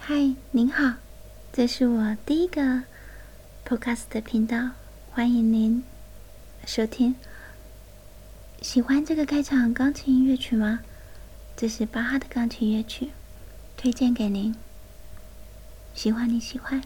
嗨，您好，这是我第一个 podcast 的频道，欢迎您收听。喜欢这个开场钢琴乐曲吗？这是巴哈的钢琴乐曲，推荐给您。希望你喜欢。